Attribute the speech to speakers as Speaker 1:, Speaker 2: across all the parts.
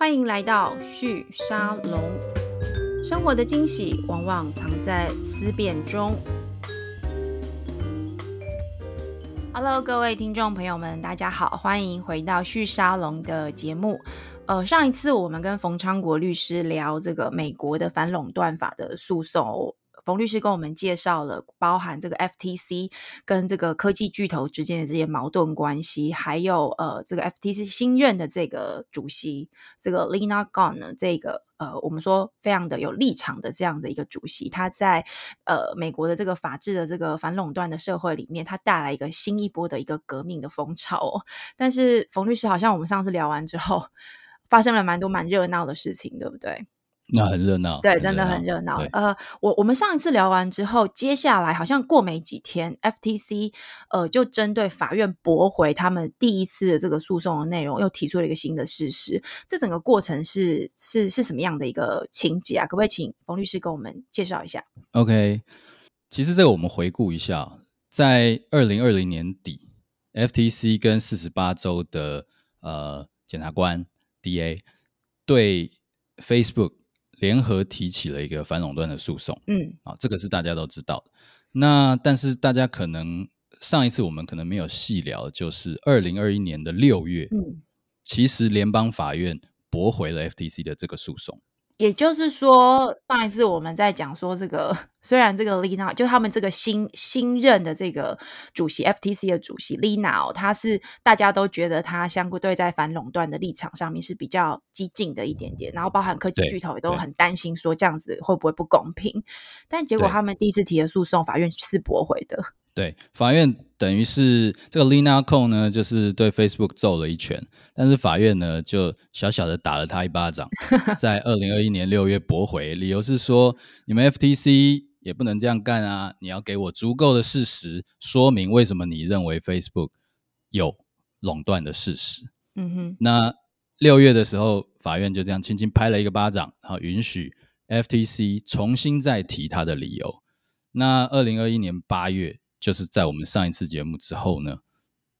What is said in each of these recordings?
Speaker 1: 欢迎来到旭沙龙。生活的惊喜往往藏在思辨中。Hello，各位听众朋友们，大家好，欢迎回到旭沙龙的节目。呃，上一次我们跟冯昌国律师聊这个美国的反垄断法的诉讼。冯律师跟我们介绍了包含这个 FTC 跟这个科技巨头之间的这些矛盾关系，还有呃这个 FTC 新任的这个主席这个 Lina Khan 呢，这个呃我们说非常的有立场的这样的一个主席，他在呃美国的这个法治的这个反垄断的社会里面，他带来一个新一波的一个革命的风潮哦。但是冯律师好像我们上次聊完之后，发生了蛮多蛮热闹的事情，对不对？
Speaker 2: 那很热闹，
Speaker 1: 对，真的很热闹。呃，我我们上一次聊完之后，接下来好像过没几天，FTC 呃就针对法院驳回他们第一次的这个诉讼的内容，又提出了一个新的事实。这整个过程是是是什么样的一个情节啊？可不可以请冯律师跟我们介绍一下
Speaker 2: ？OK，其实这个我们回顾一下，在二零二零年底，FTC 跟四十八州的呃检察官 DA 对 Facebook。联合提起了一个反垄断的诉讼，嗯，啊，这个是大家都知道的。那但是大家可能上一次我们可能没有细聊，就是二零二一年的六月，嗯，其实联邦法院驳回了 FTC 的这个诉讼。
Speaker 1: 也就是说，上一次我们在讲说这个，虽然这个 Lina 就他们这个新新任的这个主席 FTC 的主席 Lina 哦，他是大家都觉得他相对在反垄断的立场上面是比较激进的一点点，然后包含科技巨头也都很担心说这样子会不会不公平，但结果他们第一次提的诉讼，法院是驳回的。
Speaker 2: 对，法院等于是这个 Lina Khan 呢，就是对 Facebook 揍了一拳，但是法院呢就小小的打了他一巴掌，在二零二一年六月驳回，理由是说你们 FTC 也不能这样干啊，你要给我足够的事实说明为什么你认为 Facebook 有垄断的事实。嗯哼，那六月的时候，法院就这样轻轻拍了一个巴掌，然后允许 FTC 重新再提他的理由。那二零二一年八月。就是在我们上一次节目之后呢，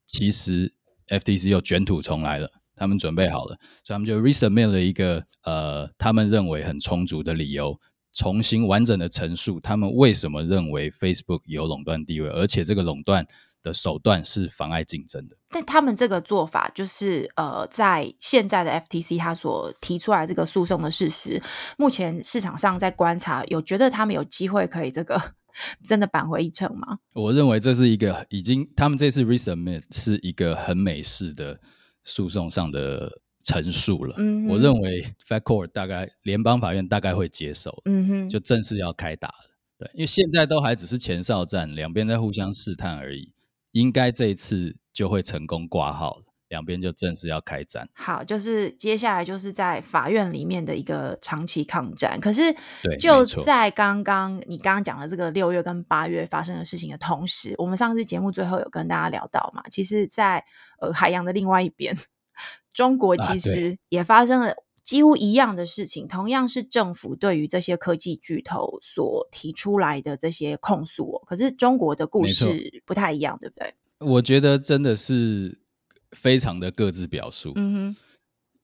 Speaker 2: 其实 FTC 又卷土重来了，他们准备好了，所以他们就 resubmit 了一个呃，他们认为很充足的理由，重新完整的陈述他们为什么认为 Facebook 有垄断地位，而且这个垄断的手段是妨碍竞争的。
Speaker 1: 但他们这个做法就是呃，在现在的 FTC 他所提出来这个诉讼的事实，目前市场上在观察，有觉得他们有机会可以这个。真的扳回一城吗？
Speaker 2: 我认为这是一个已经，他们这次 resubmit 是一个很美式的诉讼上的陈述了。嗯，我认为 Fed Court 大概联邦法院大概会接受。嗯哼，就正式要开打了。对，因为现在都还只是前哨战，两边在互相试探而已，应该这一次就会成功挂号了。两边就正式要开战，
Speaker 1: 好，就是接下来就是在法院里面的一个长期抗战。可是，就在刚刚你刚刚讲的这个六月跟八月发生的事情的同时，我们上次节目最后有跟大家聊到嘛，其实在，在呃海洋的另外一边，中国其实也发生了几乎一样的事情，啊、同样是政府对于这些科技巨头所提出来的这些控诉、哦。可是中国的故事不太一样，对不对？
Speaker 2: 我觉得真的是。非常的各自表述。嗯哼，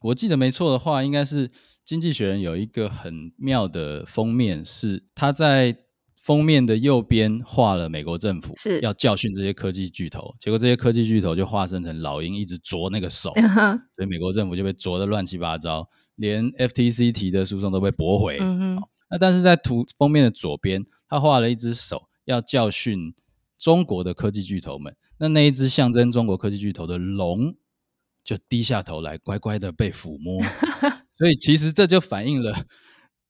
Speaker 2: 我记得没错的话，应该是《经济学人》有一个很妙的封面，是他在封面的右边画了美国政府是要教训这些科技巨头，结果这些科技巨头就化身成老鹰，一直啄那个手，所以美国政府就被啄得乱七八糟，连 FTC 提的诉讼都被驳回。嗯哼，那但是在图封面的左边，他画了一只手，要教训中国的科技巨头们。那那一只象征中国科技巨头的龙，就低下头来，乖乖的被抚摸。所以其实这就反映了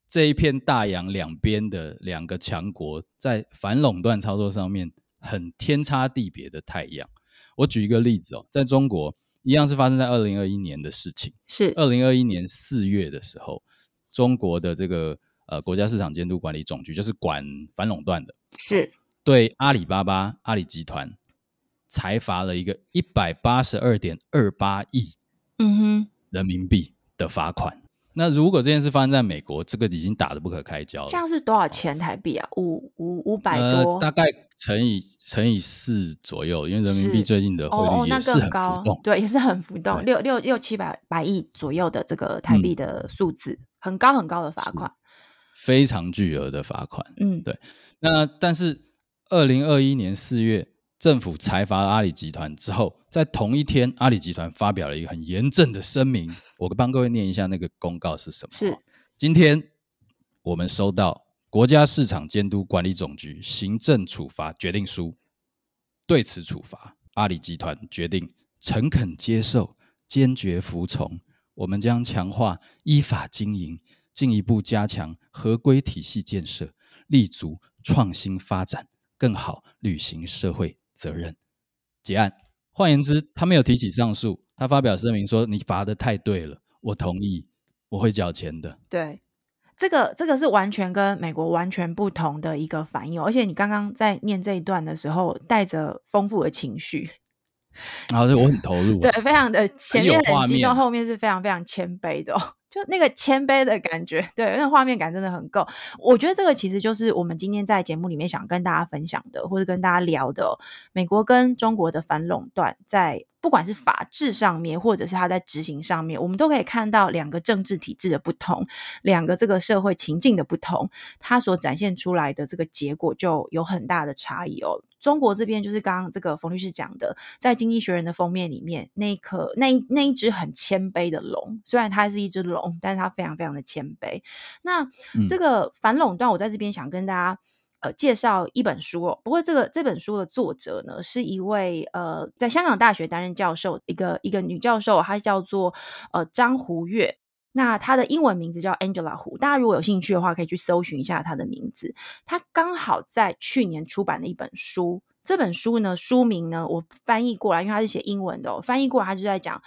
Speaker 2: 这一片大洋两边的两个强国在反垄断操作上面很天差地别的太阳。我举一个例子哦，在中国一样是发生在二零二一年的事情，是二零二一年四月的时候，中国的这个呃国家市场监督管理总局就是管反垄断的，是对阿里巴巴阿里集团。裁罚了一个一百八十二点二八亿，嗯哼，人民币的罚款。那如果这件事发生在美国，这个已经打得不可开交了。
Speaker 1: 这样是多少钱台币啊？五五五百多、
Speaker 2: 呃，大概乘以乘以四左右，因为人民币最近的汇率也是很浮动，
Speaker 1: 哦哦、对，也是很浮动，六六六七百百亿左右的这个台币的数字、嗯，很高很高的罚款，
Speaker 2: 非常巨额的罚款。
Speaker 1: 嗯，
Speaker 2: 对。那但是二零二一年四月。政府裁罚阿里集团之后，在同一天，阿里集团发表了一个很严正的声明。我帮各位念一下那个公告是什么？
Speaker 1: 是
Speaker 2: 今天我们收到国家市场监督管理总局行政处罚决定书，对此处罚，阿里集团决定诚恳接受，坚决服从。我们将强化依法经营，进一步加强合规体系建设，立足创新发展，更好履行社会责任结案，换言之，他没有提起上诉，他发表声明说：“你罚的太对了，我同意，我会缴钱的。”
Speaker 1: 对，这个这个是完全跟美国完全不同的一个反应，而且你刚刚在念这一段的时候，带着丰富的情绪，
Speaker 2: 然后我很投入，
Speaker 1: 对，非常的前面很激动，后面是非常非常谦卑的哦。就那个谦卑的感觉，对，那画面感真的很够。我觉得这个其实就是我们今天在节目里面想跟大家分享的，或者跟大家聊的，美国跟中国的反垄断，在不管是法治上面，或者是它在执行上面，我们都可以看到两个政治体制的不同，两个这个社会情境的不同，它所展现出来的这个结果就有很大的差异哦。中国这边就是刚刚这个冯律师讲的，在《经济学人》的封面里面，那一颗那那一只很谦卑的龙，虽然它是一只龙，但是他非常非常的谦卑。那这个反垄断，我在这边想跟大家呃介绍一本书哦。不过这个这本书的作者呢，是一位呃在香港大学担任教授一个一个女教授，她叫做呃张胡月。那她的英文名字叫 Angela Hu，大家如果有兴趣的话，可以去搜寻一下她的名字。她刚好在去年出版了一本书，这本书呢，书名呢，我翻译过来，因为她是写英文的哦，翻译过来她就在讲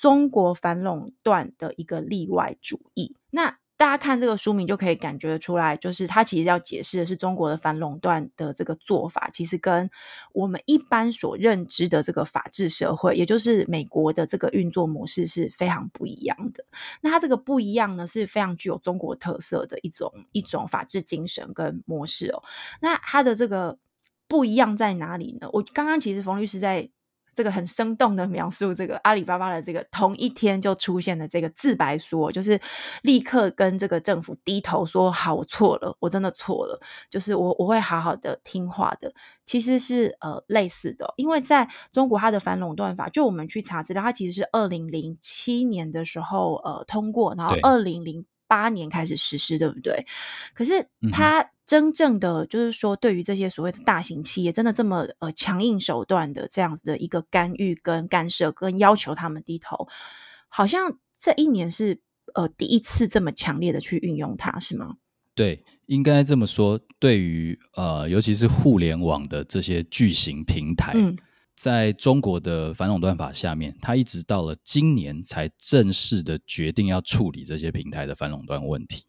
Speaker 1: 中国反垄断的一个例外主义。那大家看这个书名就可以感觉出来，就是他其实要解释的是中国的反垄断的这个做法，其实跟我们一般所认知的这个法治社会，也就是美国的这个运作模式是非常不一样的。那它这个不一样呢，是非常具有中国特色的一种一种法治精神跟模式哦。那它的这个不一样在哪里呢？我刚刚其实冯律师在。这个很生动的描述，这个阿里巴巴的这个同一天就出现的这个自白书，就是立刻跟这个政府低头说：“好，我错了，我真的错了，就是我我会好好的听话的。”其实是呃类似的，因为在中国它的反垄断法，就我们去查资料，它其实是二零零七年的时候呃通过，然后二零零八年开始实施，对不对？可是它。真正的就是说，对于这些所谓的大型企业，真的这么呃强硬手段的这样子的一个干预跟干涉，跟要求他们低头，好像这一年是呃第一次这么强烈的去运用它，是吗？
Speaker 2: 对，应该这么说。对于呃，尤其是互联网的这些巨型平台，嗯，在中国的反垄断法下面，它一直到了今年才正式的决定要处理这些平台的反垄断问题，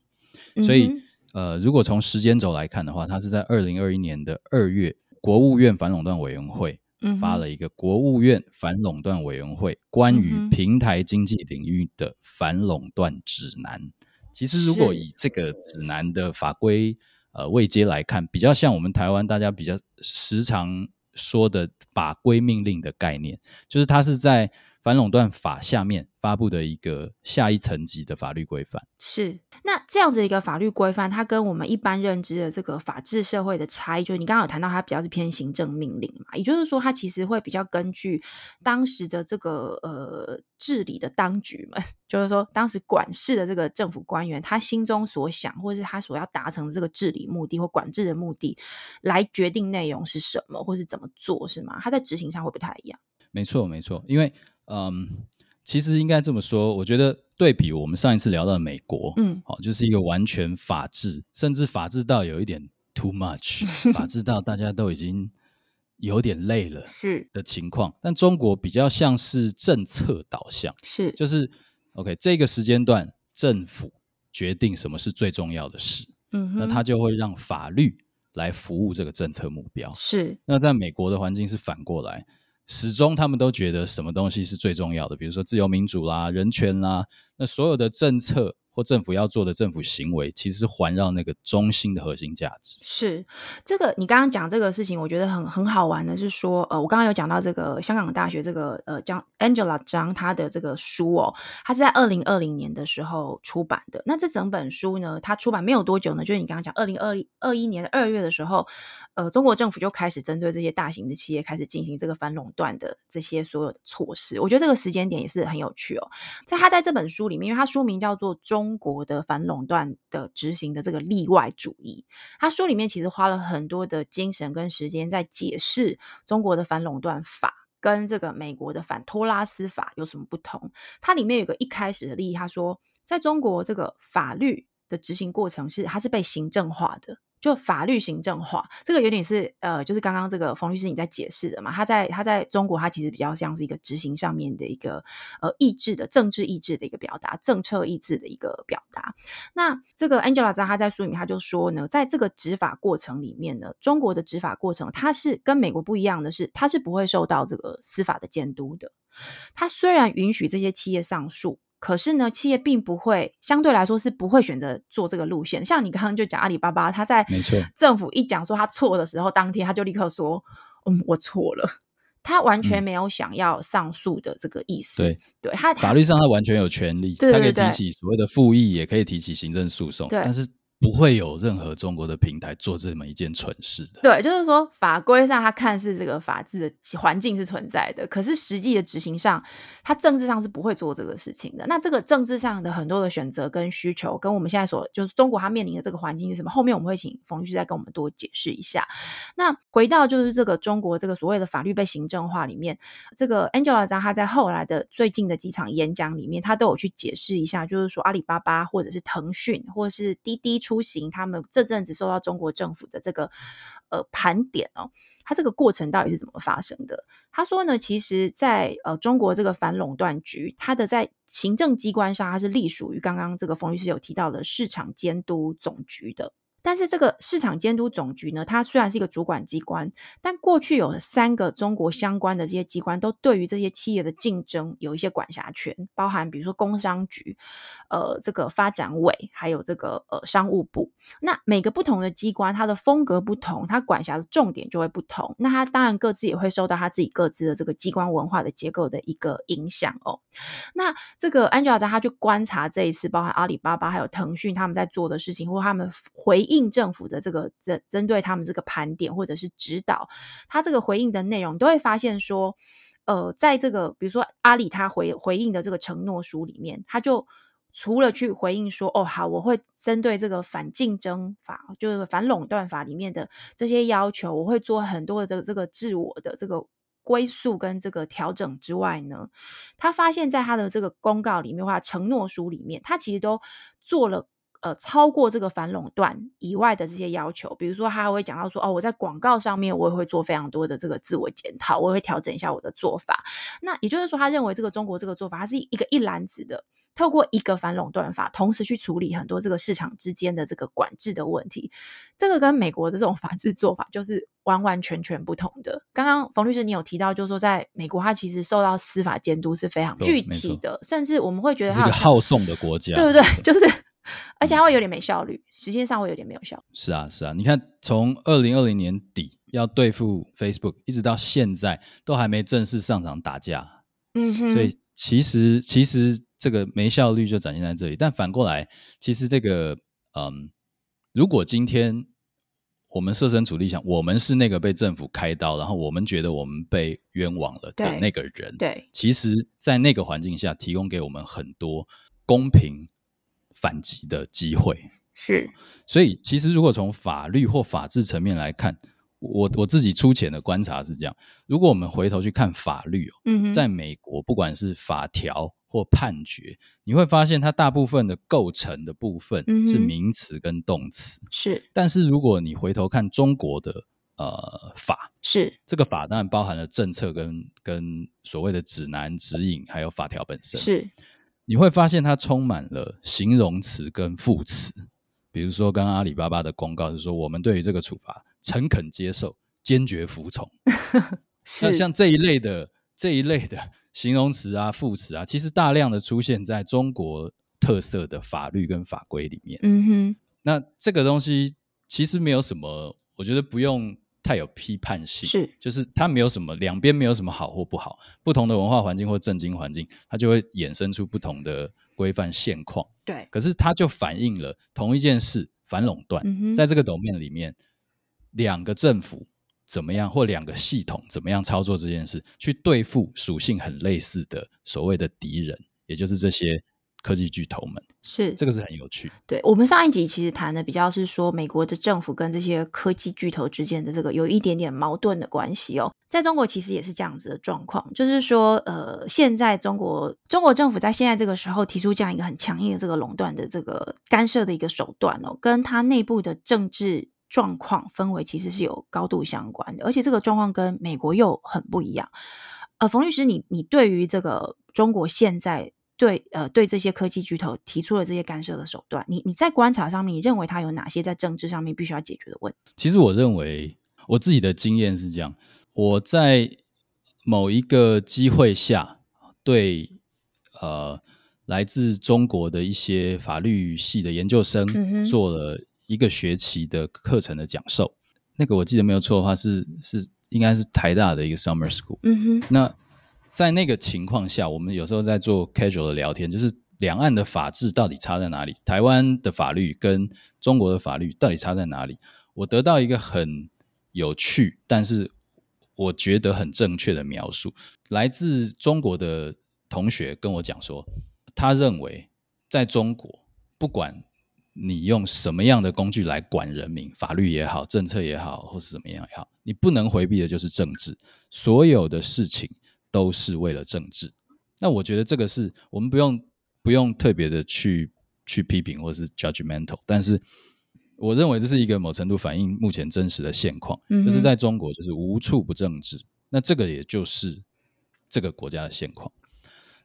Speaker 2: 所以。嗯呃，如果从时间轴来看的话，它是在二零二一年的二月，国务院反垄断委员会发了一个《国务院反垄断委员会关于平台经济领域的反垄断指南》。其实，如果以这个指南的法规呃位阶来看，比较像我们台湾大家比较时常说的法规命令的概念，就是它是在反垄断法下面发布的一个下一层级的法律规范。
Speaker 1: 是。那这样子一个法律规范，它跟我们一般认知的这个法治社会的差异，就是你刚刚有谈到它比较是偏行政命令嘛，也就是说，它其实会比较根据当时的这个呃治理的当局们，就是说当时管事的这个政府官员，他心中所想，或是他所要达成的这个治理目的或管制的目的，来决定内容是什么，或是怎么做，是吗？它在执行上会不太一样。
Speaker 2: 没错，没错，因为嗯。其实应该这么说，我觉得对比我们上一次聊到的美国，嗯，好，就是一个完全法治，甚至法治到有一点 too much，法治到大家都已经有点累了，是的情况。但中国比较像是政策导向，是，就是 OK，这个时间段政府决定什么是最重要的事，嗯，那他就会让法律来服务这个政策目标。是，那在美国的环境是反过来。始终他们都觉得什么东西是最重要的，比如说自由民主啦、人权啦，那所有的政策或政府要做的政府行为，其实是环绕那个中心的核心价值。
Speaker 1: 是这个，你刚刚讲这个事情，我觉得很很好玩的是说，呃，我刚刚有讲到这个香港大学这个呃张 Angela 张他的这个书哦，他是在二零二零年的时候出版的。那这整本书呢，他出版没有多久呢，就是你刚刚讲二零二二一年的二月的时候，呃，中国政府就开始针对这些大型的企业开始进行这个反垄断的这些所有的措施。我觉得这个时间点也是很有趣哦。在他在这本书里面，因为他书名叫做中。中国的反垄断的执行的这个例外主义，他书里面其实花了很多的精神跟时间在解释中国的反垄断法跟这个美国的反托拉斯法有什么不同。它里面有个一开始的例，他说，在中国这个法律的执行过程是它是被行政化的。就法律行政化，这个有点是呃，就是刚刚这个冯律师你在解释的嘛？他在他在中国，他其实比较像是一个执行上面的一个呃意志的政治意志的一个表达，政策意志的一个表达。那这个 Angela 在他在书里面他就说呢，在这个执法过程里面呢，中国的执法过程它是跟美国不一样的是，它是不会受到这个司法的监督的。它虽然允许这些企业上诉。可是呢，企业并不会相对来说是不会选择做这个路线。像你刚刚就讲阿里巴巴，他在政府一讲说他错的时候，当天他就立刻说：“嗯，我错了。”他完全没有想要上诉的这个意思。
Speaker 2: 对，
Speaker 1: 对他
Speaker 2: 法律上他完全有权利，
Speaker 1: 对对对，
Speaker 2: 他可以提起所谓的复议，也可以提起行政诉讼。对，但是。不会有任何中国的平台做这么一件蠢事的。
Speaker 1: 对，就是说法规上他看似这个法治的环境是存在的，可是实际的执行上，他政治上是不会做这个事情的。那这个政治上的很多的选择跟需求，跟我们现在所就是中国他面临的这个环境是什么？后面我们会请冯律师再跟我们多解释一下。那回到就是这个中国这个所谓的法律被行政化里面，这个 Angela 张他在后来的最近的几场演讲里面，他都有去解释一下，就是说阿里巴巴或者是腾讯或者是滴滴出。出行，他们这阵子受到中国政府的这个呃盘点哦，他这个过程到底是怎么发生的？他说呢，其实在，呃中国这个反垄断局，它的在行政机关上，它是隶属于刚刚这个冯律师有提到的市场监督总局的。但是这个市场监督总局呢，它虽然是一个主管机关，但过去有三个中国相关的这些机关都对于这些企业的竞争有一些管辖权，包含比如说工商局、呃这个发展委，还有这个呃商务部。那每个不同的机关，它的风格不同，它管辖的重点就会不同。那它当然各自也会受到它自己各自的这个机关文化的结构的一个影响哦。那这个 Angela 他去观察这一次，包含阿里巴巴还有腾讯他们在做的事情，或他们回。应政府的这个针针对他们这个盘点或者是指导，他这个回应的内容，都会发现说，呃，在这个比如说阿里他回回应的这个承诺书里面，他就除了去回应说，哦好，我会针对这个反竞争法，就是反垄断法里面的这些要求，我会做很多的这个这个自我的这个归宿跟这个调整之外呢，他发现在他的这个公告里面或者承诺书里面，他其实都做了。呃，超过这个反垄断以外的这些要求，比如说他还会讲到说，哦，我在广告上面我也会做非常多的这个自我检讨，我也会调整一下我的做法。那也就是说，他认为这个中国这个做法，它是一个一篮子的，透过一个反垄断法，同时去处理很多这个市场之间的这个管制的问题。这个跟美国的这种法治做法就是完完全全不同的。刚刚冯律师你有提到，就是说在美国，它其实受到司法监督是非常具体的，甚至我们会觉得它是
Speaker 2: 一个好送的国家，
Speaker 1: 对不对？就是。而且它会有点没效率，时间上会有点没有效率。
Speaker 2: 是啊，是啊，你看，从二零二零年底要对付 Facebook，一直到现在都还没正式上场打架。嗯哼，所以其实其实这个没效率就展现在这里。但反过来，其实这个嗯，如果今天我们设身处地想，我们是那个被政府开刀，然后我们觉得我们被冤枉了的那个人，对，对，其实，在那个环境下，提供给我们很多公平。反击的机会
Speaker 1: 是，
Speaker 2: 所以其实如果从法律或法治层面来看，我我自己粗浅的观察是这样：如果我们回头去看法律，嗯，在美国不管是法条或判决，你会发现它大部分的构成的部分是名词跟动词，是。但是如果你回头看中国的呃法，是这个法当然包含了政策跟跟所谓的指南指引，还有法条本身是。你会发现它充满了形容词跟副词，比如说刚刚阿里巴巴的公告是说，我们对于这个处罚诚恳接受，坚决服从。那像这一类的这一类的形容词啊、副词啊，其实大量的出现在中国特色的法律跟法规里面。
Speaker 1: 嗯哼，
Speaker 2: 那这个东西其实没有什么，我觉得不用太有批判性，
Speaker 1: 是，
Speaker 2: 就是它没有什么两边没有什么好或不好，不同的文化环境或政经环境，它就会衍生出不同的规范现况。
Speaker 1: 对，
Speaker 2: 可是它就反映了同一件事，反垄断，
Speaker 1: 嗯、
Speaker 2: 在这个 domain 里面，两个政府。怎么样，或两个系统怎么样操作这件事，去对付属性很类似的所谓的敌人，也就是这些科技巨头们。
Speaker 1: 是，
Speaker 2: 这个是很有趣。
Speaker 1: 对，我们上一集其实谈的比较是说，美国的政府跟这些科技巨头之间的这个有一点点矛盾的关系哦。在中国其实也是这样子的状况，就是说，呃，现在中国中国政府在现在这个时候提出这样一个很强硬的这个垄断的这个干涉的一个手段哦，跟它内部的政治。状况氛围其实是有高度相关的，而且这个状况跟美国又很不一样。呃，冯律师，你你对于这个中国现在对呃对这些科技巨头提出了这些干涉的手段，你你在观察上面，你认为它有哪些在政治上面必须要解决的问题？
Speaker 2: 其实我认为我自己的经验是这样：我在某一个机会下，对呃来自中国的一些法律系的研究生做了。一个学期的课程的讲授，那个我记得没有错的话是，是是应该是台大的一个 summer school。
Speaker 1: 嗯哼。
Speaker 2: 那在那个情况下，我们有时候在做 casual 的聊天，就是两岸的法制到底差在哪里？台湾的法律跟中国的法律到底差在哪里？我得到一个很有趣，但是我觉得很正确的描述，来自中国的同学跟我讲说，他认为在中国不管。你用什么样的工具来管人民？法律也好，政策也好，或是怎么样也好，你不能回避的就是政治。所有的事情都是为了政治。那我觉得这个是我们不用不用特别的去去批评或是 judgmental，但是我认为这是一个某程度反映目前真实的现况，嗯，就是在中国就是无处不政治。那这个也就是这个国家的现况。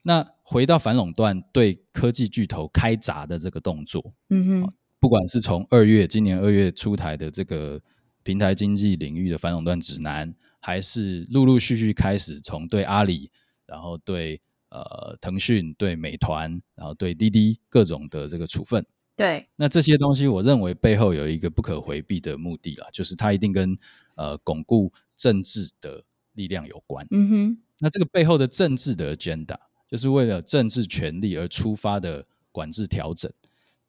Speaker 2: 那回到反垄断对科技巨头开闸的这个动作，
Speaker 1: 嗯哼，
Speaker 2: 不管是从二月今年二月出台的这个平台经济领域的反垄断指南，还是陆陆续续开始从对阿里，然后对呃腾讯、对美团，然后对滴滴各种的这个处分，
Speaker 1: 对，
Speaker 2: 那这些东西我认为背后有一个不可回避的目的啦，就是它一定跟呃巩固政治的力量有关，
Speaker 1: 嗯哼，
Speaker 2: 那这个背后的政治的 agenda。就是为了政治权力而出发的管制调整，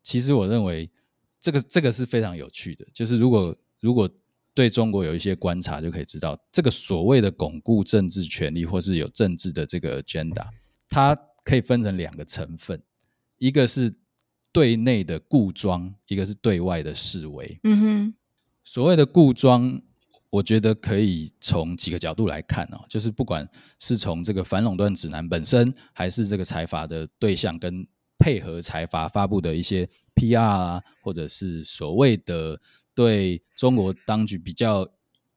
Speaker 2: 其实我认为这个这个是非常有趣的。就是如果如果对中国有一些观察，就可以知道这个所谓的巩固政治权利或是有政治的这个 agenda，它可以分成两个成分，一个是对内的固装，一个是对外的示威。
Speaker 1: 嗯哼，
Speaker 2: 所谓的固装。我觉得可以从几个角度来看哦，就是不管是从这个反垄断指南本身，还是这个财阀的对象跟配合财阀发布的一些 PR 啊，或者是所谓的对中国当局比较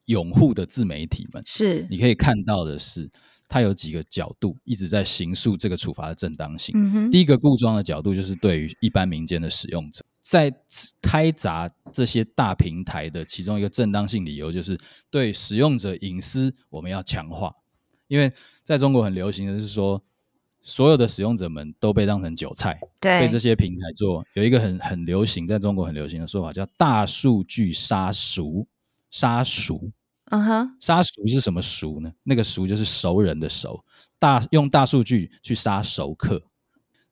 Speaker 2: 拥护的自媒体们，
Speaker 1: 是
Speaker 2: 你可以看到的是，它有几个角度一直在刑诉这个处罚的正当性。
Speaker 1: 嗯，
Speaker 2: 第一个固装的角度就是对于一般民间的使用者。在开闸这些大平台的其中一个正当性理由，就是对使用者隐私我们要强化，因为在中国很流行的是说，所有的使用者们都被当成韭菜，
Speaker 1: 对，
Speaker 2: 被这些平台做有一个很很流行，在中国很流行的说法叫大数据杀熟，杀熟，
Speaker 1: 嗯哼，
Speaker 2: 杀熟是什么熟呢？那个熟就是熟人的熟，大用大数据去杀熟客，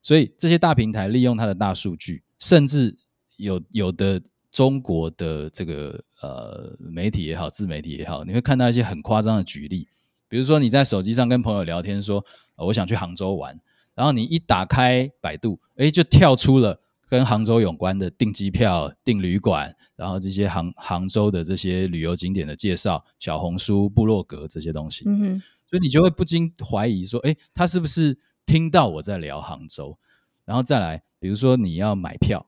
Speaker 2: 所以这些大平台利用它的大数据。甚至有有的中国的这个呃媒体也好，自媒体也好，你会看到一些很夸张的举例，比如说你在手机上跟朋友聊天说，呃，我想去杭州玩，然后你一打开百度，诶，就跳出了跟杭州有关的订机票、订旅馆，然后这些杭杭州的这些旅游景点的介绍，小红书、部落格这些东西，
Speaker 1: 嗯哼，
Speaker 2: 所以你就会不禁怀疑说，诶，他是不是听到我在聊杭州？然后再来，比如说你要买票，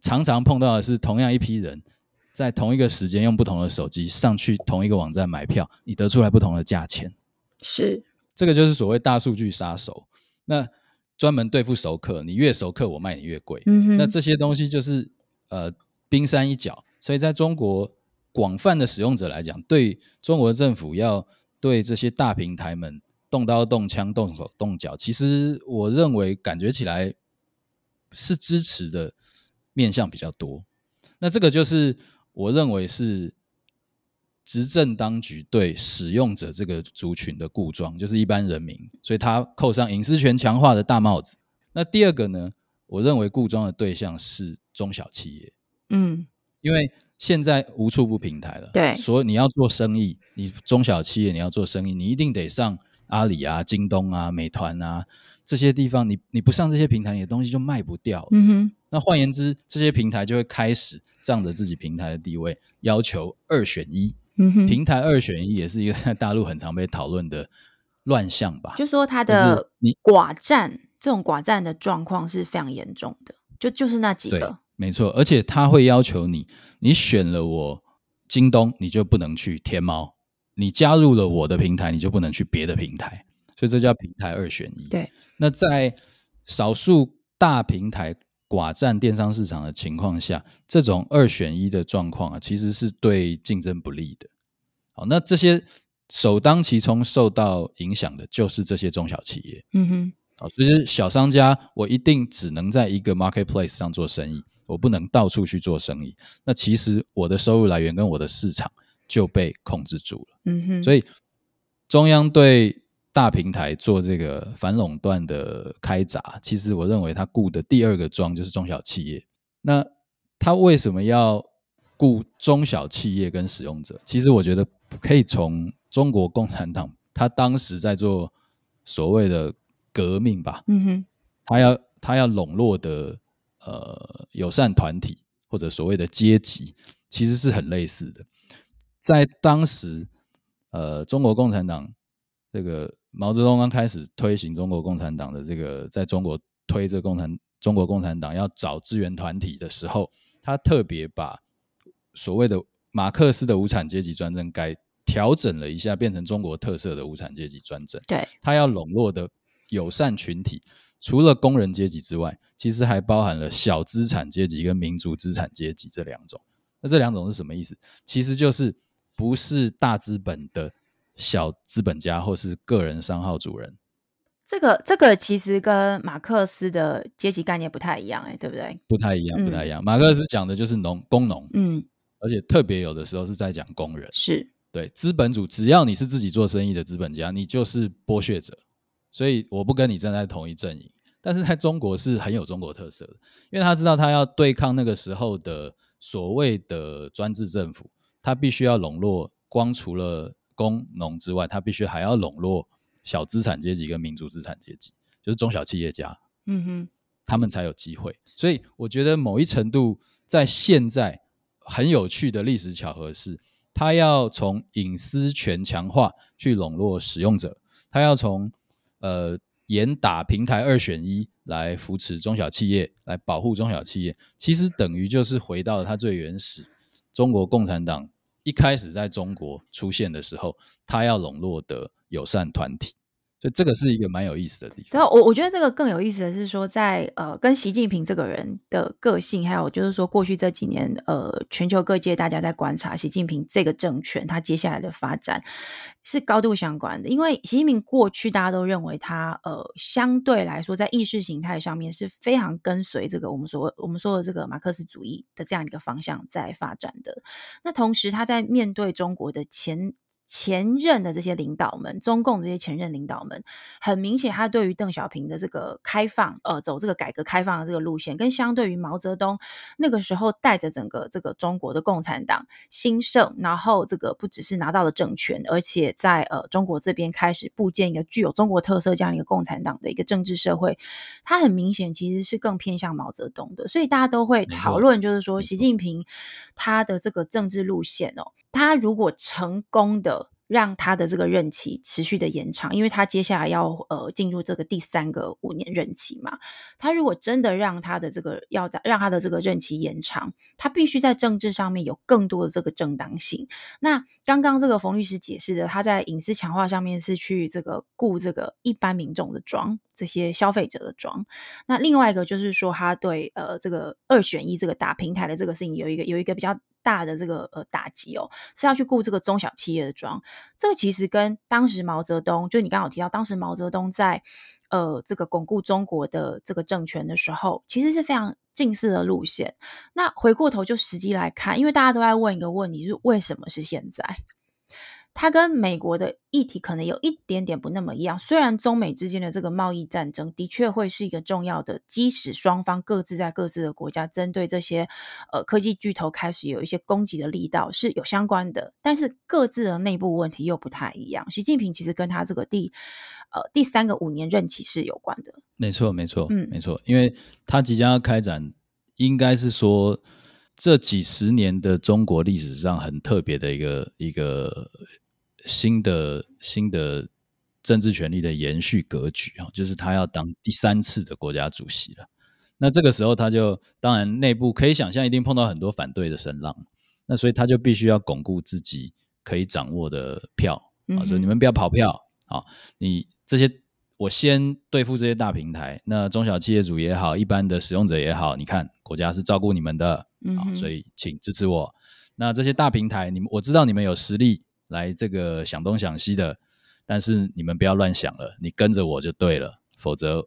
Speaker 2: 常常碰到的是同样一批人，在同一个时间用不同的手机上去同一个网站买票，你得出来不同的价钱。
Speaker 1: 是，
Speaker 2: 这个就是所谓大数据杀手。那专门对付熟客，你越熟客，我卖你越贵。
Speaker 1: 嗯哼。
Speaker 2: 那这些东西就是呃冰山一角。所以在中国广泛的使用者来讲，对中国政府要对这些大平台们。动刀动枪动手动脚，其实我认为感觉起来是支持的面向比较多。那这个就是我认为是执政当局对使用者这个族群的固装，就是一般人民，所以他扣上隐私权强化的大帽子。那第二个呢，我认为固装的对象是中小企业，嗯，因为现在无处不平台了，
Speaker 1: 对，
Speaker 2: 所以你要做生意，你中小企业你要做生意，你一定得上阿里啊、京东啊、美团啊这些地方，你你不上这些平台，你的东西就卖不掉了。嗯哼，那换言之，这些平台就会开始仗着自己平台的地位，要求二选一。嗯哼，平台二选一也是一个在大陆很常被讨论的乱象吧？
Speaker 1: 就说它的你寡占这种寡占的状况是非常严重的，就就是那几个。
Speaker 2: 没错，而且他会要求你，你选了我京东，你就不能去天猫；你加入了我的平台，你就不能去别的平台。所以这叫平台二选一。
Speaker 1: 对，
Speaker 2: 那在少数大平台寡占电商市场的情况下，这种二选一的状况啊，其实是对竞争不利的。好，那这些首当其冲受到影响的就是这些中小企业。嗯哼。好，所以小商家，我一定只能在一个 marketplace 上做生意，我不能到处去做生意。那其实我的收入来源跟我的市场就被控制住了。嗯哼，所以中央对大平台做这个反垄断的开闸，其实我认为他雇的第二个庄就是中小企业。那他为什么要雇中小企业跟使用者？其实我觉得可以从中国共产党他当时在做所谓的。革命吧，嗯哼，他要他要笼络的呃友善团体或者所谓的阶级，其实是很类似的。在当时，呃，中国共产党这个毛泽东刚开始推行中国共产党的这个，在中国推这共产中国共产党要找支援团体的时候，他特别把所谓的马克思的无产阶级专政改调整了一下，变成中国特色的无产阶级专政。
Speaker 1: 对，
Speaker 2: 他要笼络的。友善群体除了工人阶级之外，其实还包含了小资产阶级跟民族资产阶级这两种。那这两种是什么意思？其实就是不是大资本的小资本家或是个人商号主人。
Speaker 1: 这个这个其实跟马克思的阶级概念不太一样，哎，对不对？
Speaker 2: 不太一样，不太一样。嗯、马克思讲的就是农工农，嗯，而且特别有的时候是在讲工人。
Speaker 1: 是
Speaker 2: 对资本主，只要你是自己做生意的资本家，你就是剥削者。所以我不跟你站在同一阵营，但是在中国是很有中国特色的，因为他知道他要对抗那个时候的所谓的专制政府，他必须要笼络光除了工农之外，他必须还要笼络小资产阶级跟民族资产阶级，就是中小企业家，嗯哼，他们才有机会。所以我觉得某一程度在现在很有趣的历史巧合是，他要从隐私权强化去笼络使用者，他要从呃，严打平台二选一来扶持中小企业，来保护中小企业，其实等于就是回到了它最原始，中国共产党一开始在中国出现的时候，他要笼络的友善团体。所以这个是一个蛮有意思的地方。
Speaker 1: 对，我我觉得这个更有意思的是说在，在呃跟习近平这个人的个性，还有就是说过去这几年呃全球各界大家在观察习近平这个政权他接下来的发展是高度相关的。因为习近平过去大家都认为他呃相对来说在意识形态上面是非常跟随这个我们所我们说的这个马克思主义的这样一个方向在发展的。那同时他在面对中国的前。前任的这些领导们，中共这些前任领导们，很明显，他对于邓小平的这个开放，呃，走这个改革开放的这个路线，跟相对于毛泽东那个时候带着整个这个中国的共产党兴盛，然后这个不只是拿到了政权，而且在呃中国这边开始构建一个具有中国特色这样一个共产党的一个政治社会，他很明显其实是更偏向毛泽东的，所以大家都会讨论，就是说习近平他的这个政治路线哦。他如果成功的让他的这个任期持续的延长，因为他接下来要呃进入这个第三个五年任期嘛，他如果真的让他的这个要让他的这个任期延长，他必须在政治上面有更多的这个正当性。那刚刚这个冯律师解释的，他在隐私强化上面是去这个顾这个一般民众的庄，这些消费者的庄。那另外一个就是说，他对呃这个二选一这个大平台的这个事情有一个有一个比较。大的这个呃打击哦，是要去顾这个中小企业的庄。这个其实跟当时毛泽东，就你刚好提到，当时毛泽东在呃这个巩固中国的这个政权的时候，其实是非常近似的路线。那回过头就实际来看，因为大家都在问一个问题，是为什么是现在？它跟美国的议题可能有一点点不那么一样，虽然中美之间的这个贸易战争的确会是一个重要的基石，双方各自在各自的国家针对这些呃科技巨头开始有一些攻击的力道是有相关的，但是各自的内部问题又不太一样。习近平其实跟他这个第呃第三个五年任期是有关的，
Speaker 2: 没错没错，嗯没错，因为他即将要开展，应该是说这几十年的中国历史上很特别的一个一个。新的新的政治权力的延续格局啊，就是他要当第三次的国家主席了。那这个时候，他就当然内部可以想象，一定碰到很多反对的声浪。那所以他就必须要巩固自己可以掌握的票啊，所以你们不要跑票啊！你这些我先对付这些大平台，那中小企业主也好，一般的使用者也好，你看国家是照顾你们的啊，所以请支持我。那这些大平台，你们我知道你们有实力。来这个想东想西的，但是你们不要乱想了，你跟着我就对了，否则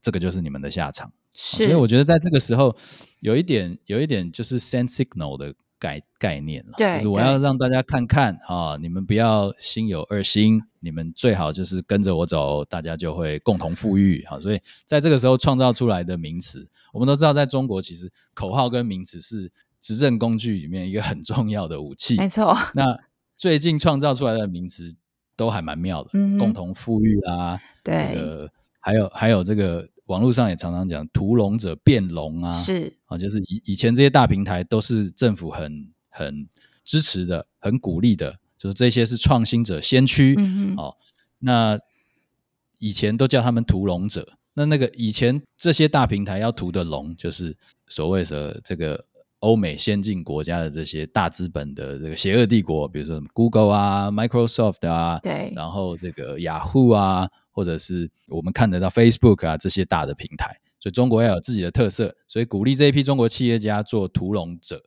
Speaker 2: 这个就是你们的下场。
Speaker 1: 是，
Speaker 2: 所以我觉得在这个时候有一点，有一点就是 send signal 的概概念了，
Speaker 1: 对，
Speaker 2: 就是我要让大家看看啊，你们不要心有二心，你们最好就是跟着我走，大家就会共同富裕。好，所以在这个时候创造出来的名词，我们都知道，在中国其实口号跟名词是执政工具里面一个很重要的武器。
Speaker 1: 没错，
Speaker 2: 那。最近创造出来的名词都还蛮妙的，嗯，共同富裕啊，
Speaker 1: 对，
Speaker 2: 这个还有还有这个网络上也常常讲“屠龙者变龙”啊，
Speaker 1: 是。
Speaker 2: 啊，就是以以前这些大平台都是政府很很支持的、很鼓励的，就是这些是创新者先驱，嗯哦，那以前都叫他们屠龙者，那那个以前这些大平台要屠的龙，就是所谓的这个。欧美先进国家的这些大资本的这个邪恶帝国，比如说 Google 啊、Microsoft 啊，
Speaker 1: 对，
Speaker 2: 然后这个雅虎啊，或者是我们看得到 Facebook 啊这些大的平台，所以中国要有自己的特色，所以鼓励这一批中国企业家做屠龙者。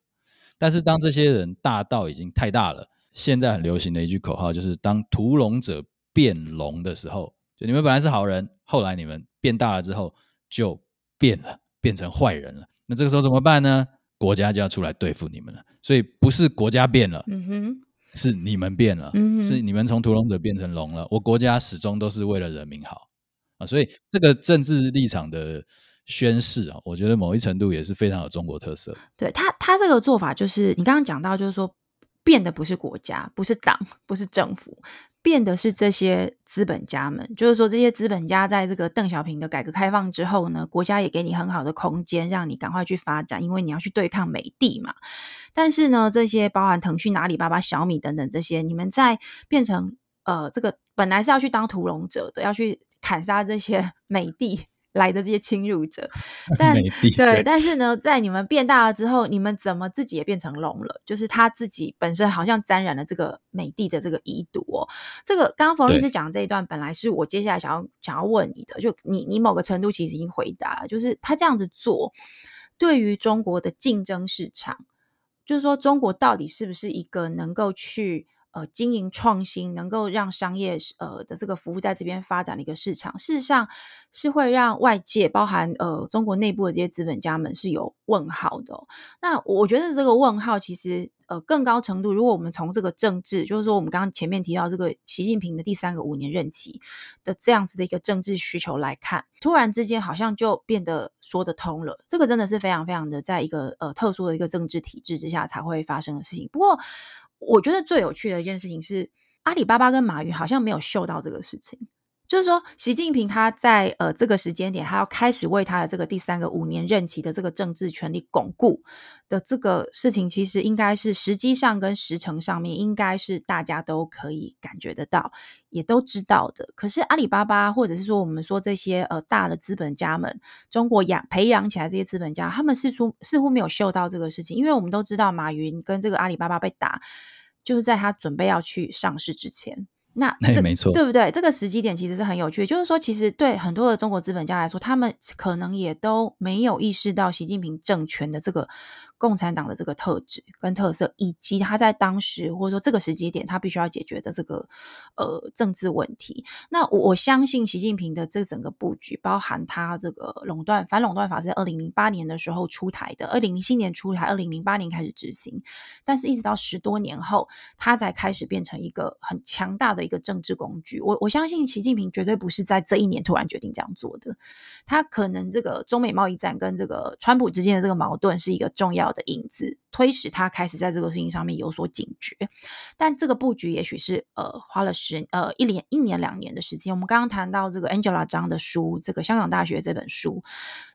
Speaker 2: 但是当这些人大到已经太大了，现在很流行的一句口号就是：当屠龙者变龙的时候，就你们本来是好人，后来你们变大了之后就变了，变成坏人了。那这个时候怎么办呢？国家就要出来对付你们了，所以不是国家变了，嗯哼，是你们变了，嗯，是你们从屠龙者变成龙了。我国家始终都是为了人民好啊，所以这个政治立场的宣誓啊，我觉得某一程度也是非常有中国特色。
Speaker 1: 对他，他这个做法就是你刚刚讲到，就是说变的不是国家，不是党，不是政府。变的是这些资本家们，就是说这些资本家在这个邓小平的改革开放之后呢，国家也给你很好的空间，让你赶快去发展，因为你要去对抗美帝嘛。但是呢，这些包含腾讯、阿里巴巴、小米等等这些，你们在变成呃这个本来是要去当屠龙者的，要去砍杀这些 美帝。来的这些侵入者，但对，但是呢，在你们变大了之后，你们怎么自己也变成龙了？就是他自己本身好像沾染了这个美帝的这个遗毒哦。这个刚刚冯律师讲的这一段，本来是我接下来想要想要问你的，就你你某个程度其实已经回答了，就是他这样子做，对于中国的竞争市场，就是说中国到底是不是一个能够去。呃，经营创新能够让商业呃的这个服务在这边发展的一个市场，事实上是会让外界包含呃中国内部的这些资本家们是有问号的。那我觉得这个问号其实呃更高程度，如果我们从这个政治，就是说我们刚刚前面提到这个习近平的第三个五年任期的这样子的一个政治需求来看，突然之间好像就变得说得通了。这个真的是非常非常的在一个呃特殊的一个政治体制之下才会发生的事情。不过。我觉得最有趣的一件事情是，阿里巴巴跟马云好像没有嗅到这个事情。就是说，习近平他在呃这个时间点，他要开始为他的这个第三个五年任期的这个政治权力巩固的这个事情，其实应该是时机上跟时程上面，应该是大家都可以感觉得到，也都知道的。可是阿里巴巴，或者是说我们说这些呃大的资本家们，中国养培养起来这些资本家，他们似乎似乎没有嗅到这个事情，因为我们都知道马云跟这个阿里巴巴被打，就是在他准备要去上市之前。那 这没错，对不对？这个时机点其实是很有趣，就是说，其实对很多的中国资本家来说，他们可能也都没有意识到习近平政权的这个。共产党的这个特质跟特色，以及他在当时或者说这个时间点，他必须要解决的这个呃政治问题。那我我相信习近平的这整个布局，包含他这个垄断反垄断法是在二零零八年的时候出台的，二零零七年出台，二零零八年开始执行，但是一直到十多年后，他才开始变成一个很强大的一个政治工具。我我相信习近平绝对不是在这一年突然决定这样做的，他可能这个中美贸易战跟这个川普之间的这个矛盾是一个重要的。影子推使他开始在这个事情上面有所警觉，但这个布局也许是呃花了十呃一年一年两年的时间。我们刚刚谈到这个 Angela 张的书，这个香港大学这本书，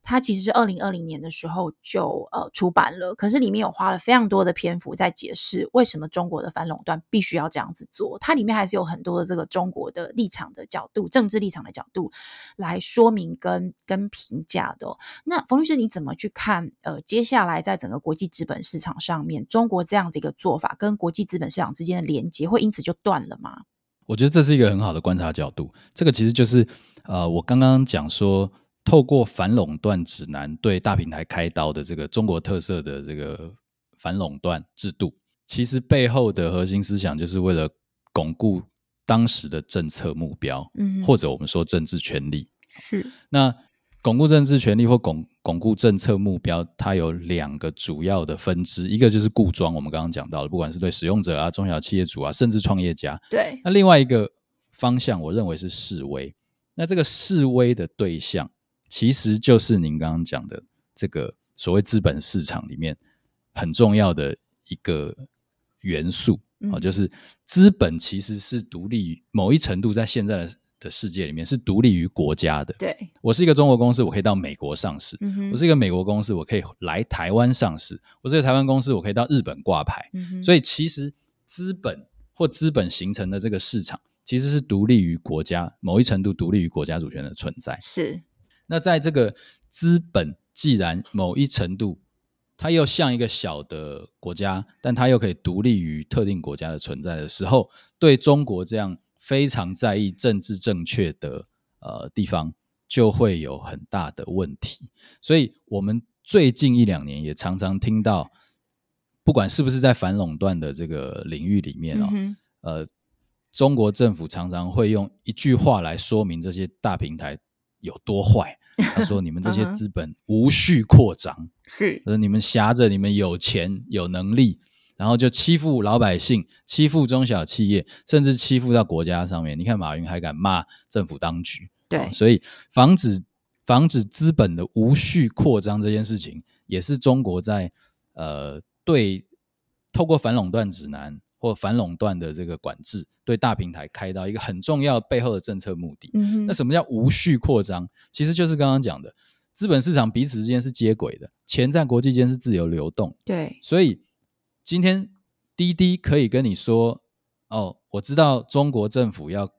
Speaker 1: 它其实是二零二零年的时候就呃出版了，可是里面有花了非常多的篇幅在解释为什么中国的反垄断必须要这样子做。它里面还是有很多的这个中国的立场的角度、政治立场的角度来说明跟跟评价的。那冯律师你怎么去看？呃，接下来在整个国际资本市场上面，中国这样的一个做法跟国际资本市场之间的连接会因此就断了吗？
Speaker 2: 我觉得这是一个很好的观察角度。这个其实就是呃，我刚刚讲说，透过反垄断指南对大平台开刀的这个中国特色的这个反垄断制度，其实背后的核心思想就是为了巩固当时的政策目标，嗯，或者我们说政治权利
Speaker 1: 是
Speaker 2: 那。巩固政治权力或巩巩固政策目标，它有两个主要的分支，一个就是固装，我们刚刚讲到的，不管是对使用者啊、中小企业主啊，甚至创业家。
Speaker 1: 对。
Speaker 2: 那另外一个方向，我认为是示威。那这个示威的对象，其实就是您刚刚讲的这个所谓资本市场里面很重要的一个元素啊、嗯，就是资本其实是独立于某一程度，在现在的。的世界里面是独立于国家的。
Speaker 1: 对，
Speaker 2: 我是一个中国公司，我可以到美国上市；
Speaker 1: 嗯、
Speaker 2: 我是一个美国公司，我可以来台湾上市；我是一个台湾公司，我可以到日本挂牌、嗯。所以，其实资本或资本形成的这个市场，其实是独立于国家，某一程度独立于国家主权的存在。
Speaker 1: 是。
Speaker 2: 那在这个资本既然某一程度，它又像一个小的国家，但它又可以独立于特定国家的存在的时候，对中国这样。非常在意政治正确的呃地方，就会有很大的问题。所以，我们最近一两年也常常听到，不管是不是在反垄断的这个领域里面哦、嗯，呃，中国政府常常会用一句话来说明这些大平台有多坏。他说：“你们这些 资本无序扩张，
Speaker 1: 是，
Speaker 2: 呃，你们挟着你们有钱有能力。”然后就欺负老百姓，欺负中小企业，甚至欺负到国家上面。你看马云还敢骂政府当局，
Speaker 1: 对，
Speaker 2: 哦、所以防止防止资本的无序扩张这件事情，也是中国在呃对透过反垄断指南或反垄断的这个管制，对大平台开到一个很重要背后的政策目的。嗯、那什么叫无序扩张？其实就是刚刚讲的，资本市场彼此之间是接轨的，钱在国际间是自由流动，
Speaker 1: 对，
Speaker 2: 所以。今天滴滴可以跟你说，哦，我知道中国政府要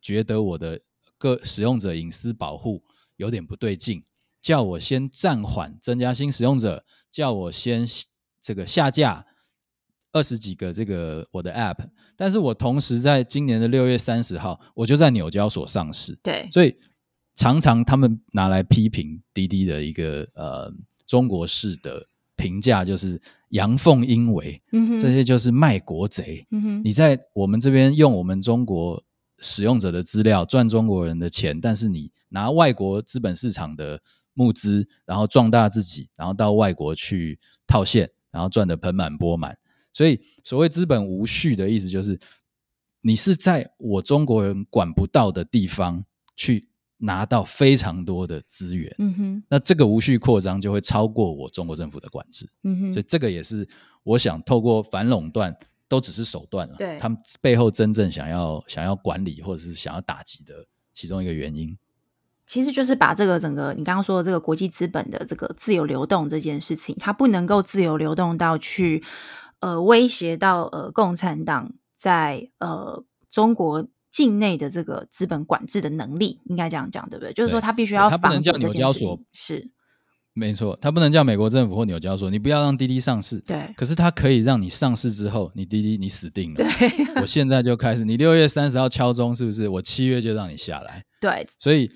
Speaker 2: 觉得我的个使用者隐私保护有点不对劲，叫我先暂缓增加新使用者，叫我先这个下架二十几个这个我的 App，但是我同时在今年的六月三十号，我就在纽交所上市，
Speaker 1: 对，
Speaker 2: 所以常常他们拿来批评滴滴的一个呃中国式的。评价就是阳奉阴违，嗯，这些就是卖国贼。嗯，你在我们这边用我们中国使用者的资料赚中国人的钱，但是你拿外国资本市场的募资，然后壮大自己，然后到外国去套现，然后赚得盆满钵满。所以，所谓资本无序的意思，就是你是在我中国人管不到的地方去。拿到非常多的资源，嗯哼，那这个无序扩张就会超过我中国政府的管制，嗯哼，所以这个也是我想透过反垄断都只是手段了，对，他们背后真正想要想要管理或者是想要打击的其中一个原因，
Speaker 1: 其实就是把这个整个你刚刚说的这个国际资本的这个自由流动这件事情，它不能够自由流动到去呃威胁到呃共产党在呃中国。境内的这个资本管制的能力，应该这样讲，对不对？就是说，他必须要防这件事情。是，
Speaker 2: 没错，他不能叫美国政府或纽交所，你不要让滴滴上市。
Speaker 1: 对，
Speaker 2: 可是他可以让你上市之后，你滴滴你死定了。
Speaker 1: 对，
Speaker 2: 我现在就开始，你六月三十号敲钟，是不是？我七月就让你下来。
Speaker 1: 对，
Speaker 2: 所以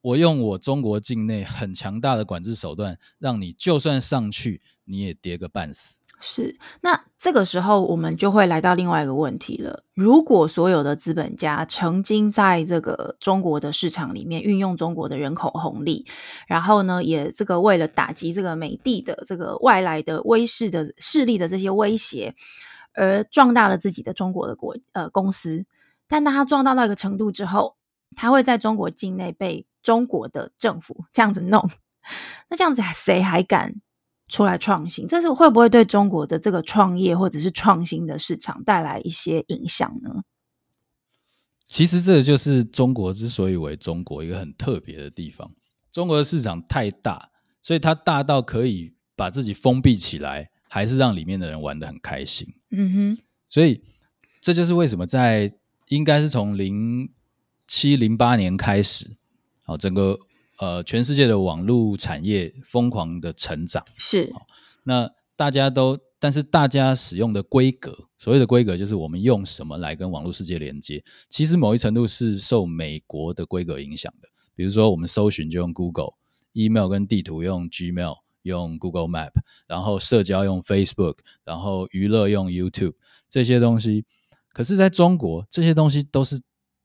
Speaker 2: 我用我中国境内很强大的管制手段，让你就算上去，你也跌个半死。
Speaker 1: 是，那这个时候我们就会来到另外一个问题了。如果所有的资本家曾经在这个中国的市场里面运用中国的人口红利，然后呢，也这个为了打击这个美帝的这个外来的威势的势力的这些威胁，而壮大了自己的中国的国呃公司，但当他壮大到一个程度之后，他会在中国境内被中国的政府这样子弄，那这样子谁还敢？出来创新，这是会不会对中国的这个创业或者是创新的市场带来一些影响呢？
Speaker 2: 其实这就是中国之所以为中国一个很特别的地方。中国的市场太大，所以它大到可以把自己封闭起来，还是让里面的人玩得很开心。
Speaker 1: 嗯哼，
Speaker 2: 所以这就是为什么在应该是从零七零八年开始，好整个。呃，全世界的网络产业疯狂的成长，
Speaker 1: 是。
Speaker 2: 那大家都，但是大家使用的规格，所谓的规格就是我们用什么来跟网络世界连接，其实某一程度是受美国的规格影响的。比如说，我们搜寻就用 Google，email 跟地图用 Gmail，用 Google Map，然后社交用 Facebook，然后娱乐用 YouTube，这些东西。可是在中国，这些东西都是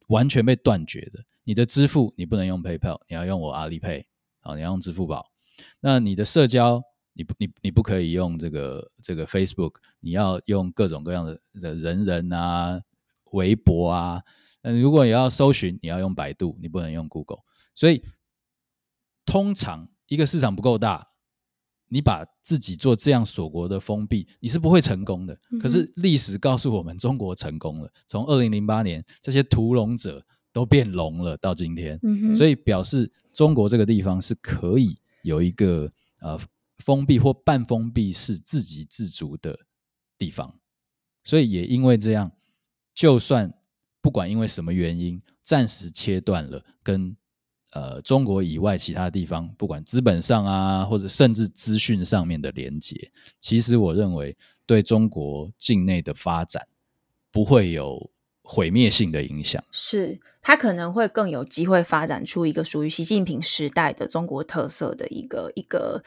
Speaker 2: 完全被断绝的。你的支付你不能用 PayPal，你要用我阿里 Pay，啊，你要用支付宝。那你的社交，你不你你不可以用这个这个 Facebook，你要用各种各样的的人人啊、微博啊。那如果你要搜寻，你要用百度，你不能用 Google。所以通常一个市场不够大，你把自己做这样锁国的封闭，你是不会成功的。可是历史告诉我们，中国成功了。从二零零八年这些屠龙者。都变聋了，到今天，嗯，所以表示中国这个地方是可以有一个呃封闭或半封闭式自给自足的地方，所以也因为这样，就算不管因为什么原因暂时切断了跟呃中国以外其他地方，不管资本上啊或者甚至资讯上面的连接，其实我认为对中国境内的发展不会有。毁灭性的影响，
Speaker 1: 是他可能会更有机会发展出一个属于习近平时代的中国特色的一个一个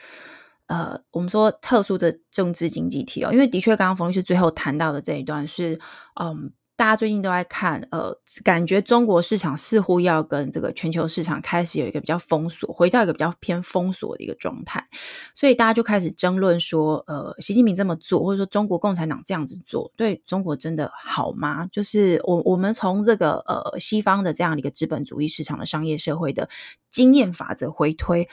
Speaker 1: 呃，我们说特殊的政治经济体哦，因为的确，刚刚冯律师最后谈到的这一段是嗯。大家最近都在看，呃，感觉中国市场似乎要跟这个全球市场开始有一个比较封锁，回到一个比较偏封锁的一个状态，所以大家就开始争论说，呃，习近平这么做，或者说中国共产党这样子做，对中国真的好吗？就是我我们从这个呃西方的这样的一个资本主义市场的商业社会的经验法则回推。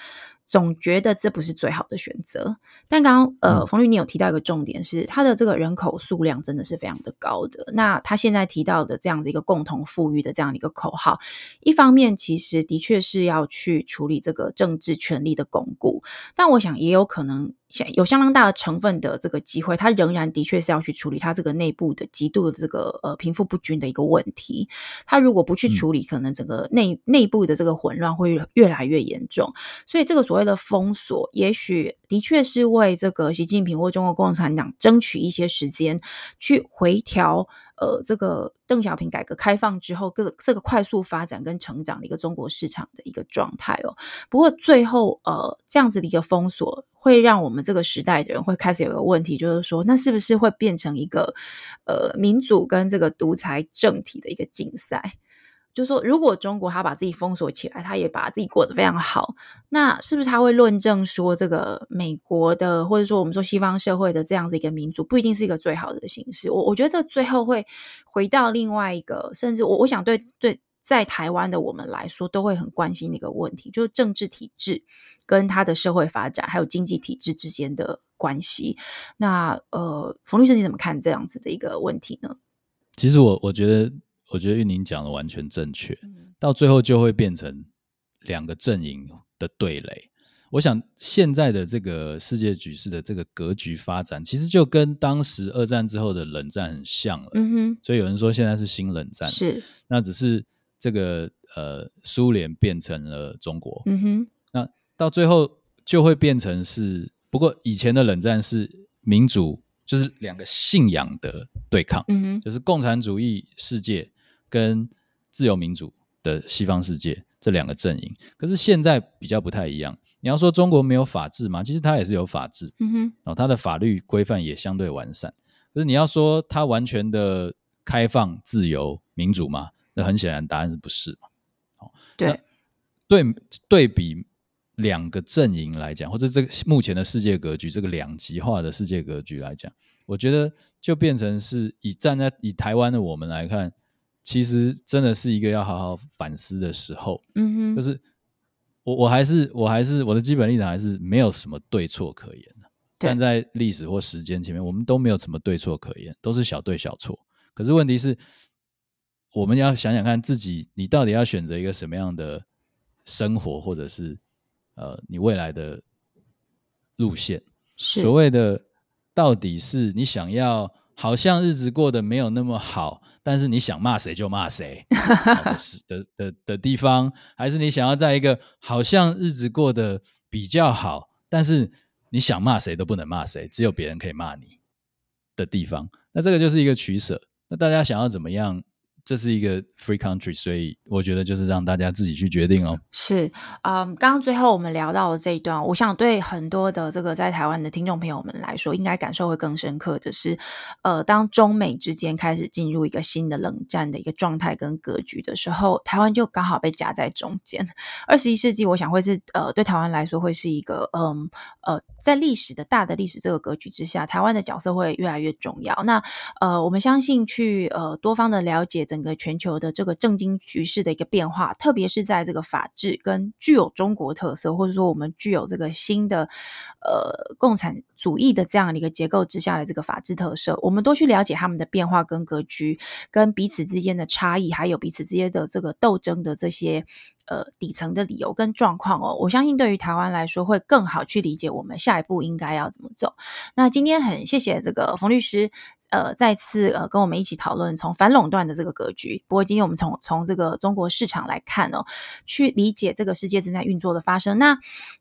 Speaker 1: 总觉得这不是最好的选择，但刚刚呃，冯律你有提到一个重点是，他的这个人口数量真的是非常的高的。那他现在提到的这样的一个共同富裕的这样的一个口号，一方面其实的确是要去处理这个政治权力的巩固，但我想也有可能。有相当大的成分的这个机会，他仍然的确是要去处理他这个内部的极度的这个呃贫富不均的一个问题。他如果不去处理，可能整个内内部的这个混乱会越来越严重。所以这个所谓的封锁，也许的确是为这个习近平或中国共产党争取一些时间去回调。呃，这个邓小平改革开放之后，各这个快速发展跟成长的一个中国市场的一个状态哦。不过最后，呃，这样子的一个封锁，会让我们这个时代的人会开始有一个问题，就是说，那是不是会变成一个呃民主跟这个独裁政体的一个竞赛？就说，如果中国他把自己封锁起来，他也把自己过得非常好，那是不是他会论证说，这个美国的或者说我们说西方社会的这样子一个民族，不一定是一个最好的形式？我我觉得这最后会回到另外一个，甚至我我想对对在台湾的我们来说，都会很关心的一个问题，就是政治体制跟它的社会发展还有经济体制之间的关系。那呃，冯律师你怎么看这样子的一个问题呢？
Speaker 2: 其实我我觉得。我觉得玉宁讲的完全正确，到最后就会变成两个阵营的对垒。我想现在的这个世界局势的这个格局发展，其实就跟当时二战之后的冷战很像了。嗯哼，所以有人说现在是新冷战，
Speaker 1: 是
Speaker 2: 那只是这个呃苏联变成了中国。嗯哼，那到最后就会变成是，不过以前的冷战是民主，就是两个信仰的对抗，嗯哼，就是共产主义世界跟自由民主的西方世界这两个阵营。可是现在比较不太一样。你要说中国没有法治吗？其实它也是有法治，嗯哼，然后它的法律规范也相对完善。可是你要说它完全的开放、自由、民主吗？那很显然答案是不是嘛？哦，
Speaker 1: 对，
Speaker 2: 对，对比两个阵营来讲，或者这个目前的世界格局，这个两极化的世界格局来讲，我觉得就变成是以站在以台湾的我们来看，其实真的是一个要好好反思的时候。嗯哼，就是。我我还是我还是我的基本立场还是没有什么对错可言的。站在历史或时间前面，我们都没有什么对错可言，都是小对小错。可是问题是，我们要想想看自己，你到底要选择一个什么样的生活，或者是呃，你未来的路线。所谓的到底是你想要，好像日子过得没有那么好。但是你想骂谁就骂谁 的的的的地方，还是你想要在一个好像日子过得比较好，但是你想骂谁都不能骂谁，只有别人可以骂你的地方，那这个就是一个取舍。那大家想要怎么样？这是一个 free country，所以我觉得就是让大家自己去决定哦。
Speaker 1: 是，嗯，刚刚最后我们聊到的这一段，我想对很多的这个在台湾的听众朋友们来说，应该感受会更深刻的是，呃，当中美之间开始进入一个新的冷战的一个状态跟格局的时候，台湾就刚好被夹在中间。二十一世纪，我想会是呃，对台湾来说会是一个，嗯呃，在历史的大的历史这个格局之下，台湾的角色会越来越重要。那呃，我们相信去呃多方的了解整。个全球的这个政经局势的一个变化，特别是在这个法治跟具有中国特色，或者说我们具有这个新的呃共产主义的这样的一个结构之下的这个法治特色，我们都去了解他们的变化跟格局，跟彼此之间的差异，还有彼此之间的这个斗争的这些呃底层的理由跟状况哦。我相信对于台湾来说，会更好去理解我们下一步应该要怎么走。那今天很谢谢这个冯律师。呃，再次呃，跟我们一起讨论从反垄断的这个格局。不过今天我们从从这个中国市场来看哦，去理解这个世界正在运作的发生。那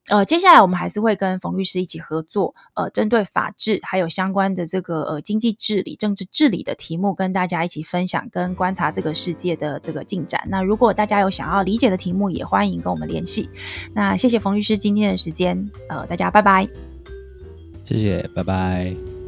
Speaker 1: 呃，接下来我们还是会跟冯律师一起合作，呃，针对法治还有相关的这个呃经济治理、政治治理的题目，跟大家一起分享跟观察这个世界的这个进展。那如果大家有想要理解的题目，也欢迎跟我们联系。那谢谢冯律师今天的时间，呃，大家拜拜。
Speaker 2: 谢谢，拜拜。